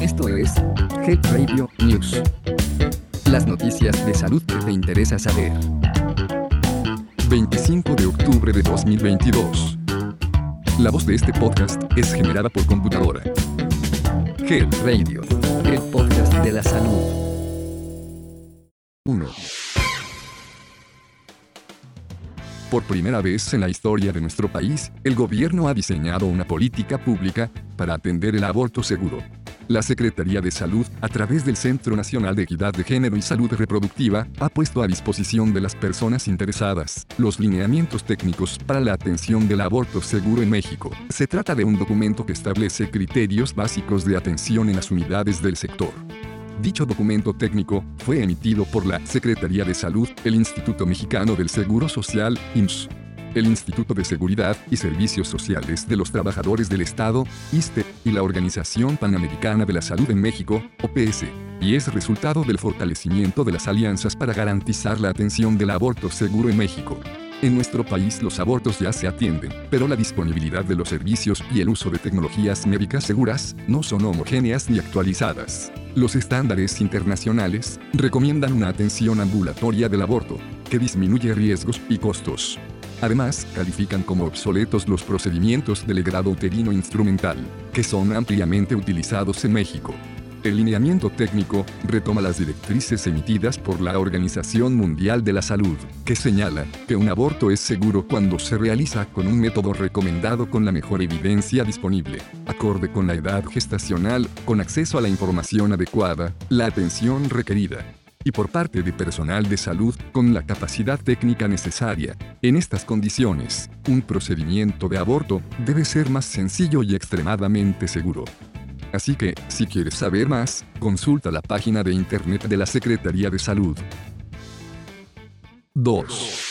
Esto es Health Radio News. Las noticias de salud que te interesa saber. 25 de octubre de 2022. La voz de este podcast es generada por computadora. Health Radio, el podcast de la salud. 1. Por primera vez en la historia de nuestro país, el gobierno ha diseñado una política pública para atender el aborto seguro. La Secretaría de Salud, a través del Centro Nacional de Equidad de Género y Salud Reproductiva, ha puesto a disposición de las personas interesadas los lineamientos técnicos para la atención del aborto seguro en México. Se trata de un documento que establece criterios básicos de atención en las unidades del sector. Dicho documento técnico fue emitido por la Secretaría de Salud, el Instituto Mexicano del Seguro Social, IMSS, el Instituto de Seguridad y Servicios Sociales de los Trabajadores del Estado, ISTE, y la Organización Panamericana de la Salud en México, OPS, y es resultado del fortalecimiento de las alianzas para garantizar la atención del aborto seguro en México. En nuestro país los abortos ya se atienden, pero la disponibilidad de los servicios y el uso de tecnologías médicas seguras no son homogéneas ni actualizadas. Los estándares internacionales recomiendan una atención ambulatoria del aborto, que disminuye riesgos y costos. Además, califican como obsoletos los procedimientos del grado uterino instrumental, que son ampliamente utilizados en México. El lineamiento técnico retoma las directrices emitidas por la Organización Mundial de la Salud, que señala que un aborto es seguro cuando se realiza con un método recomendado con la mejor evidencia disponible, acorde con la edad gestacional, con acceso a la información adecuada, la atención requerida, y por parte de personal de salud con la capacidad técnica necesaria. En estas condiciones, un procedimiento de aborto debe ser más sencillo y extremadamente seguro. Así que, si quieres saber más, consulta la página de internet de la Secretaría de Salud. 2.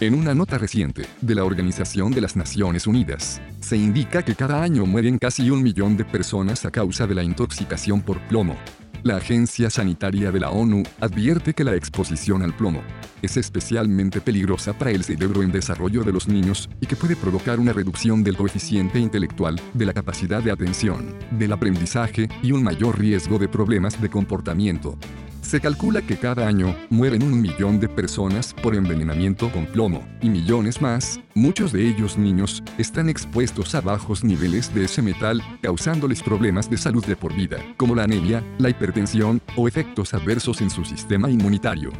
En una nota reciente de la Organización de las Naciones Unidas, se indica que cada año mueren casi un millón de personas a causa de la intoxicación por plomo. La Agencia Sanitaria de la ONU advierte que la exposición al plomo es especialmente peligrosa para el cerebro en desarrollo de los niños y que puede provocar una reducción del coeficiente intelectual, de la capacidad de atención, del aprendizaje y un mayor riesgo de problemas de comportamiento. Se calcula que cada año mueren un millón de personas por envenenamiento con plomo, y millones más, muchos de ellos niños, están expuestos a bajos niveles de ese metal, causándoles problemas de salud de por vida, como la anemia, la hipertensión o efectos adversos en su sistema inmunitario.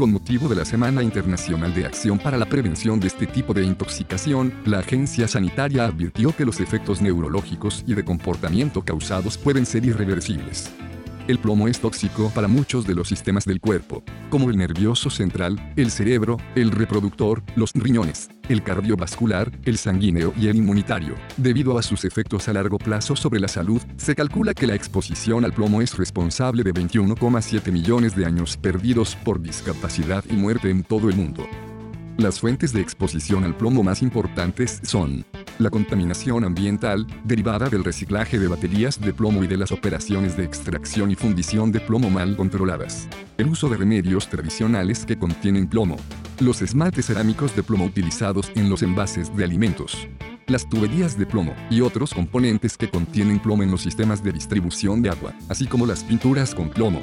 Con motivo de la Semana Internacional de Acción para la Prevención de este tipo de intoxicación, la agencia sanitaria advirtió que los efectos neurológicos y de comportamiento causados pueden ser irreversibles. El plomo es tóxico para muchos de los sistemas del cuerpo, como el nervioso central, el cerebro, el reproductor, los riñones, el cardiovascular, el sanguíneo y el inmunitario. Debido a sus efectos a largo plazo sobre la salud, se calcula que la exposición al plomo es responsable de 21,7 millones de años perdidos por discapacidad y muerte en todo el mundo. Las fuentes de exposición al plomo más importantes son la contaminación ambiental, derivada del reciclaje de baterías de plomo y de las operaciones de extracción y fundición de plomo mal controladas. El uso de remedios tradicionales que contienen plomo. Los esmaltes cerámicos de plomo utilizados en los envases de alimentos. Las tuberías de plomo y otros componentes que contienen plomo en los sistemas de distribución de agua, así como las pinturas con plomo.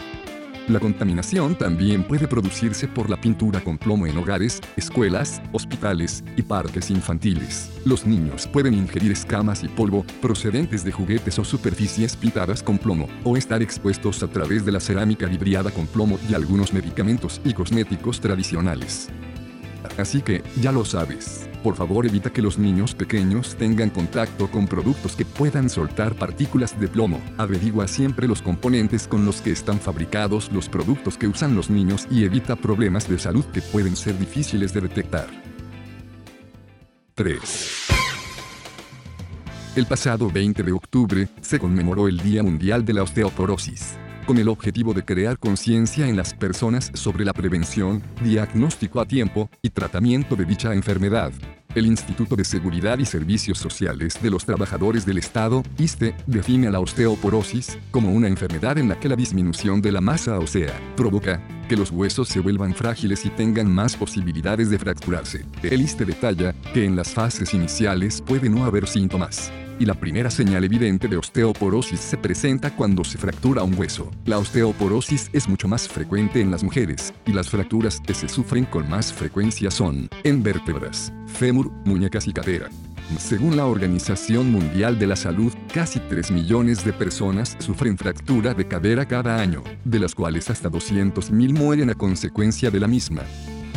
La contaminación también puede producirse por la pintura con plomo en hogares, escuelas, hospitales y parques infantiles. Los niños pueden ingerir escamas y polvo procedentes de juguetes o superficies pintadas con plomo, o estar expuestos a través de la cerámica vibriada con plomo y algunos medicamentos y cosméticos tradicionales. Así que, ya lo sabes. Por favor evita que los niños pequeños tengan contacto con productos que puedan soltar partículas de plomo. Averigua siempre los componentes con los que están fabricados los productos que usan los niños y evita problemas de salud que pueden ser difíciles de detectar. 3. El pasado 20 de octubre se conmemoró el Día Mundial de la Osteoporosis con el objetivo de crear conciencia en las personas sobre la prevención, diagnóstico a tiempo y tratamiento de dicha enfermedad. El Instituto de Seguridad y Servicios Sociales de los Trabajadores del Estado, ISTE, define a la osteoporosis como una enfermedad en la que la disminución de la masa ósea provoca que los huesos se vuelvan frágiles y tengan más posibilidades de fracturarse. El ISTE detalla que en las fases iniciales puede no haber síntomas y la primera señal evidente de osteoporosis se presenta cuando se fractura un hueso. La osteoporosis es mucho más frecuente en las mujeres, y las fracturas que se sufren con más frecuencia son en vértebras, fémur, muñecas y cadera. Según la Organización Mundial de la Salud, casi 3 millones de personas sufren fractura de cadera cada año, de las cuales hasta 200.000 mueren a consecuencia de la misma.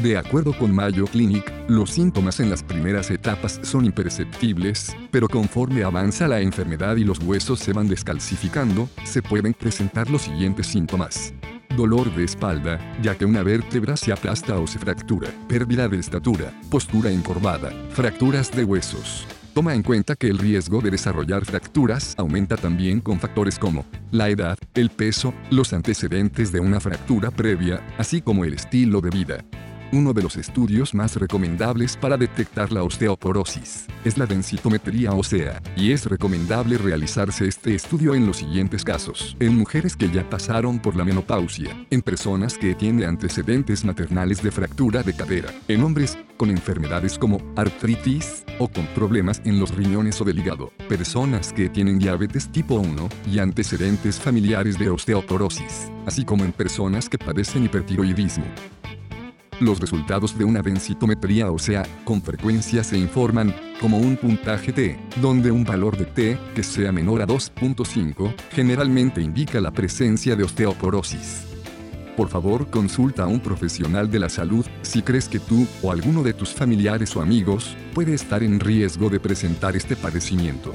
De acuerdo con Mayo Clinic, los síntomas en las primeras etapas son imperceptibles, pero conforme avanza la enfermedad y los huesos se van descalcificando, se pueden presentar los siguientes síntomas. Dolor de espalda, ya que una vértebra se aplasta o se fractura. Pérdida de estatura, postura encorvada, fracturas de huesos. Toma en cuenta que el riesgo de desarrollar fracturas aumenta también con factores como la edad, el peso, los antecedentes de una fractura previa, así como el estilo de vida. Uno de los estudios más recomendables para detectar la osteoporosis es la densitometría ósea, y es recomendable realizarse este estudio en los siguientes casos. En mujeres que ya pasaron por la menopausia, en personas que tienen antecedentes maternales de fractura de cadera, en hombres con enfermedades como artritis o con problemas en los riñones o del hígado, personas que tienen diabetes tipo 1 y antecedentes familiares de osteoporosis, así como en personas que padecen hipertiroidismo. Los resultados de una densitometría ósea con frecuencia se informan como un puntaje T, donde un valor de T que sea menor a 2.5 generalmente indica la presencia de osteoporosis. Por favor, consulta a un profesional de la salud si crees que tú o alguno de tus familiares o amigos puede estar en riesgo de presentar este padecimiento.